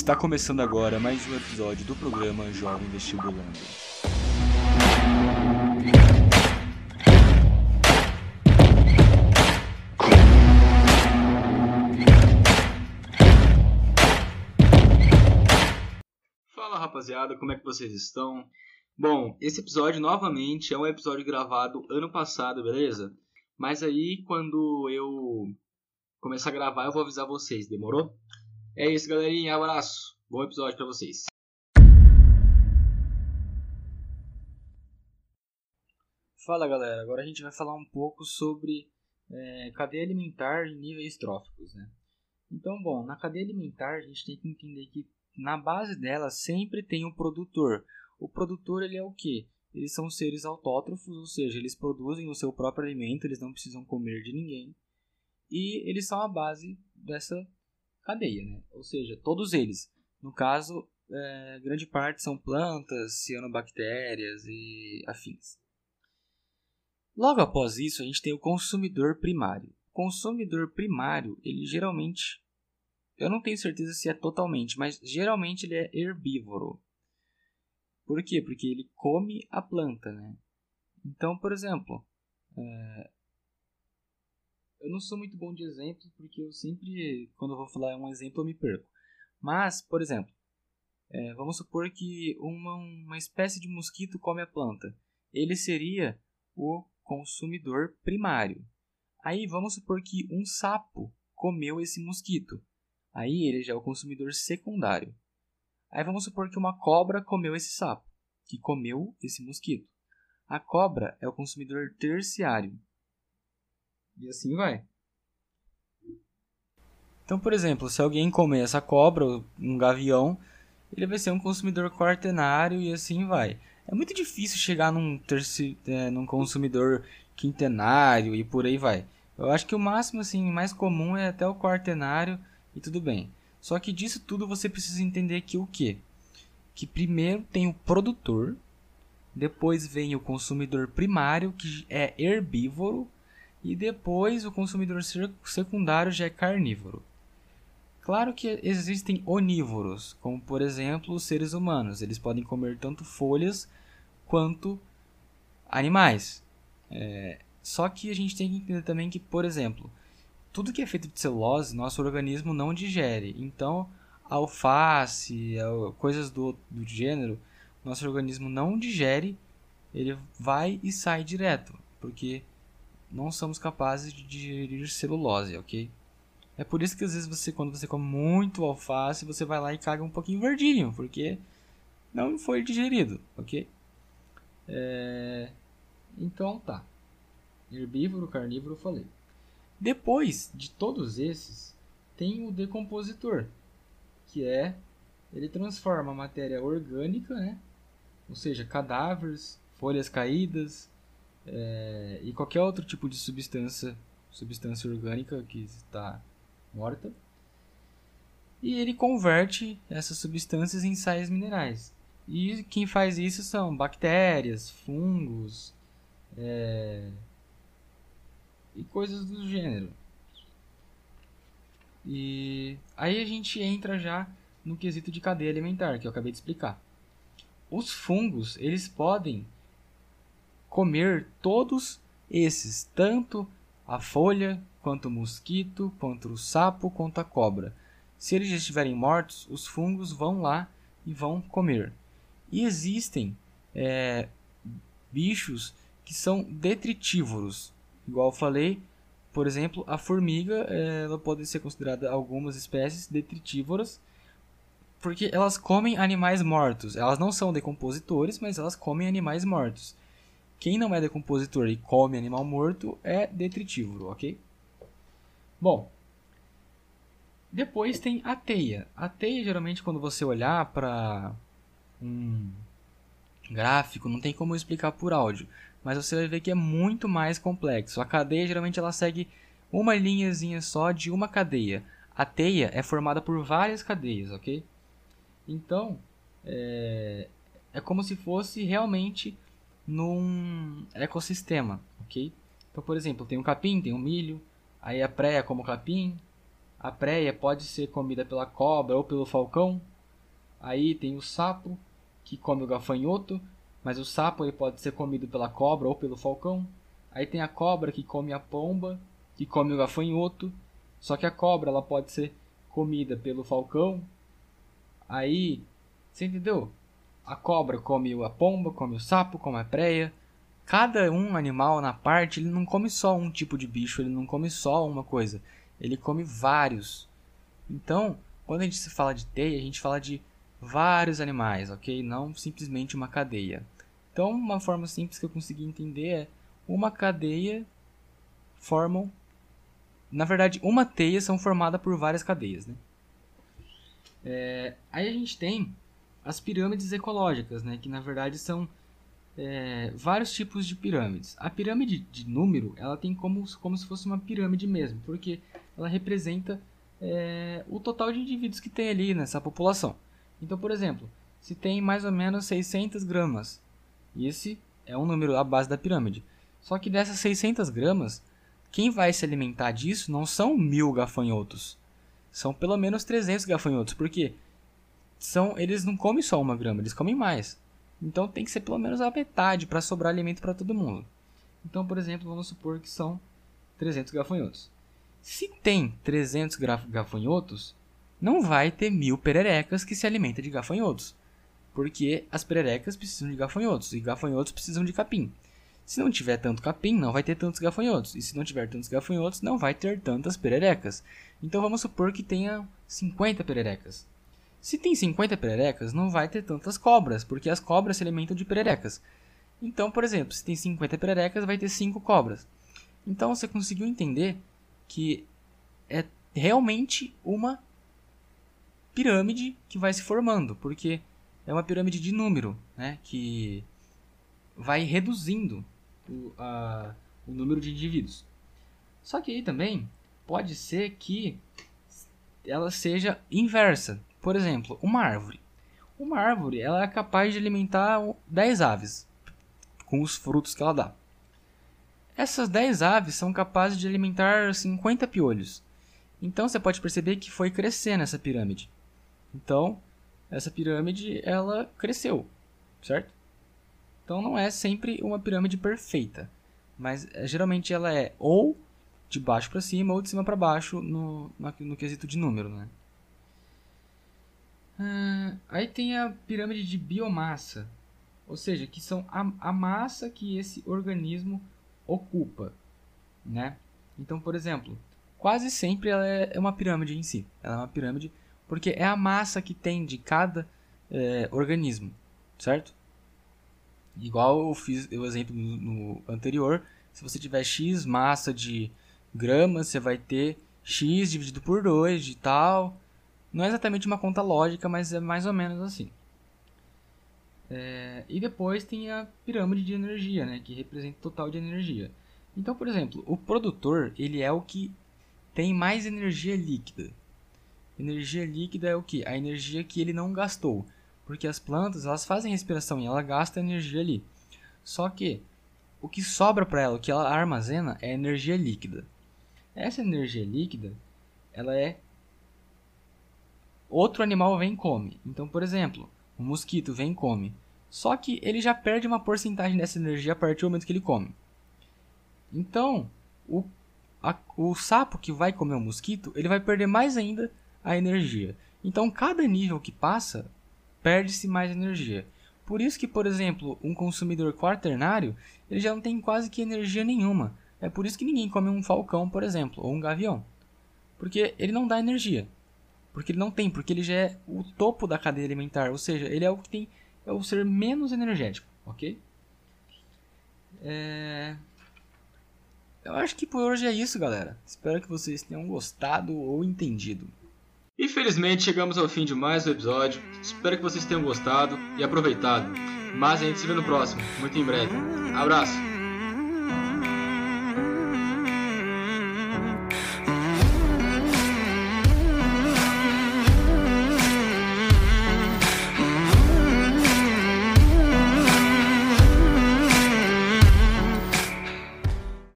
Está começando agora mais um episódio do programa Jovem Vestibulando. Fala rapaziada, como é que vocês estão? Bom, esse episódio novamente é um episódio gravado ano passado, beleza? Mas aí quando eu começar a gravar eu vou avisar vocês, demorou? É isso, galerinha. Abraço. Bom episódio para vocês. Fala, galera. Agora a gente vai falar um pouco sobre é, cadeia alimentar em níveis tróficos, né? Então, bom, na cadeia alimentar a gente tem que entender que na base dela sempre tem um produtor. O produtor ele é o que? Eles são seres autótrofos, ou seja, eles produzem o seu próprio alimento, eles não precisam comer de ninguém. E eles são a base dessa cadeia, né? Ou seja, todos eles. No caso, é, grande parte são plantas, cianobactérias e afins. Logo após isso, a gente tem o consumidor primário. O consumidor primário, ele geralmente, eu não tenho certeza se é totalmente, mas geralmente ele é herbívoro. Por quê? Porque ele come a planta, né? Então, por exemplo, é, eu não sou muito bom de exemplos porque eu sempre, quando eu vou falar um exemplo, eu me perco. Mas, por exemplo, é, vamos supor que uma, uma espécie de mosquito come a planta. Ele seria o consumidor primário. Aí vamos supor que um sapo comeu esse mosquito. Aí ele já é o consumidor secundário. Aí vamos supor que uma cobra comeu esse sapo, que comeu esse mosquito. A cobra é o consumidor terciário. E assim vai. Então, por exemplo, se alguém comer essa cobra, um gavião, ele vai ser um consumidor quaternário e assim vai. É muito difícil chegar num, terci, é, num consumidor quintenário e por aí vai. Eu acho que o máximo assim mais comum é até o quaternário e tudo bem. Só que disso tudo você precisa entender que o que? Que primeiro tem o produtor, depois vem o consumidor primário que é herbívoro e depois o consumidor secundário já é carnívoro. Claro que existem onívoros, como por exemplo os seres humanos. Eles podem comer tanto folhas quanto animais. É, só que a gente tem que entender também que, por exemplo, tudo que é feito de celulose, nosso organismo não digere. Então, alface, coisas do, do gênero, nosso organismo não digere, ele vai e sai direto, porque não somos capazes de digerir celulose, ok? É por isso que às vezes você, quando você come muito alface, você vai lá e caga um pouquinho verdinho, porque não foi digerido, ok? É... Então tá. Herbívoro, carnívoro, falei. Depois de todos esses, tem o decompositor, que é ele transforma a matéria orgânica, né? ou seja, cadáveres, folhas caídas, é, e qualquer outro tipo de substância, substância orgânica que está morta. E ele converte essas substâncias em sais minerais. E quem faz isso são bactérias, fungos é, e coisas do gênero. E aí a gente entra já no quesito de cadeia alimentar, que eu acabei de explicar. Os fungos, eles podem comer todos esses, tanto a folha, quanto o mosquito, quanto o sapo, quanto a cobra. Se eles já estiverem mortos, os fungos vão lá e vão comer. E existem é, bichos que são detritívoros. Igual eu falei, por exemplo, a formiga ela pode ser considerada algumas espécies detritívoras porque elas comem animais mortos. Elas não são decompositores, mas elas comem animais mortos. Quem não é decompositor e come animal morto é detritívoro, ok? Bom, depois tem a teia. A teia, geralmente, quando você olhar para um gráfico, não tem como eu explicar por áudio, mas você vai ver que é muito mais complexo. A cadeia, geralmente, ela segue uma linhazinha só de uma cadeia. A teia é formada por várias cadeias, ok? Então, é, é como se fosse realmente num ecossistema, ok? Então, por exemplo, tem um capim, tem um milho, aí a preia como capim, a preia pode ser comida pela cobra ou pelo falcão, Aí tem o sapo, que come o gafanhoto, mas o sapo ele pode ser comido pela cobra ou pelo falcão. Aí tem a cobra que come a pomba, que come o gafanhoto. Só que a cobra ela pode ser comida pelo falcão. Aí, você entendeu? A cobra come a pomba, come o sapo, come a preia. Cada um animal na parte, ele não come só um tipo de bicho, ele não come só uma coisa. Ele come vários. Então, quando a gente se fala de teia, a gente fala de vários animais, ok? Não simplesmente uma cadeia. Então, uma forma simples que eu consegui entender é uma cadeia formam, na verdade, uma teia são formada por várias cadeias, né? É, aí a gente tem as pirâmides ecológicas, né? Que na verdade são é, vários tipos de pirâmides. A pirâmide de número, ela tem como, como se fosse uma pirâmide mesmo, porque ela representa é, o total de indivíduos que tem ali nessa população. Então, por exemplo, se tem mais ou menos 600 gramas, esse é um número à base da pirâmide. Só que dessas 600 gramas, quem vai se alimentar disso não são mil gafanhotos, são pelo menos 300 gafanhotos, porque são eles não comem só uma grama, eles comem mais. Então tem que ser pelo menos a metade para sobrar alimento para todo mundo. Então, por exemplo, vamos supor que são 300 gafanhotos. Se tem 300 gafanhotos, não vai ter mil pererecas que se alimentam de gafanhotos. Porque as pererecas precisam de gafanhotos e gafanhotos precisam de capim. Se não tiver tanto capim, não vai ter tantos gafanhotos. E se não tiver tantos gafanhotos, não vai ter tantas pererecas. Então vamos supor que tenha 50 pererecas. Se tem 50 pererecas, não vai ter tantas cobras, porque as cobras se alimentam de pererecas. Então, por exemplo, se tem 50 pererecas, vai ter 5 cobras. Então você conseguiu entender que é realmente uma pirâmide que vai se formando, porque é uma pirâmide de número, né, que vai reduzindo o, a, o número de indivíduos. Só que aí também pode ser que ela seja inversa. Por exemplo, uma árvore. Uma árvore ela é capaz de alimentar 10 aves com os frutos que ela dá. Essas 10 aves são capazes de alimentar 50 piolhos. Então você pode perceber que foi crescendo essa pirâmide. Então, essa pirâmide ela cresceu, certo? Então não é sempre uma pirâmide perfeita, mas é, geralmente ela é ou de baixo para cima ou de cima para baixo no, no, no, quesito de número, né? Ah, aí tem a pirâmide de biomassa, ou seja, que são a, a massa que esse organismo ocupa, né? Então, por exemplo, quase sempre ela é, é uma pirâmide em si. Ela é uma pirâmide porque é a massa que tem de cada é, organismo, certo? Igual eu fiz o exemplo no, no anterior, se você tiver x massa de gramas, você vai ter x dividido por 2 de tal. Não é exatamente uma conta lógica, mas é mais ou menos assim. É, e depois tem a pirâmide de energia, né, que representa o total de energia. Então, por exemplo, o produtor ele é o que tem mais energia líquida. Energia líquida é o que? A energia que ele não gastou. Porque as plantas elas fazem respiração e ela gasta energia ali. Só que o que sobra para ela, o que ela armazena é energia líquida. Essa energia líquida, ela é outro animal vem e come. Então, por exemplo, o mosquito vem e come. Só que ele já perde uma porcentagem dessa energia a partir do momento que ele come. Então, o, a, o sapo que vai comer o mosquito, ele vai perder mais ainda a energia. Então, cada nível que passa, perde-se mais energia. Por isso que, por exemplo, um consumidor quaternário, ele já não tem quase que energia nenhuma. É por isso que ninguém come um falcão, por exemplo, ou um gavião. Porque ele não dá energia. Porque ele não tem, porque ele já é o topo da cadeia alimentar, ou seja, ele é o que tem é o ser menos energético, ok? É... Eu acho que por hoje é isso, galera. Espero que vocês tenham gostado ou entendido. Infelizmente chegamos ao fim de mais um episódio. Espero que vocês tenham gostado e aproveitado. Mas a gente se vê no próximo, muito em breve. Abraço!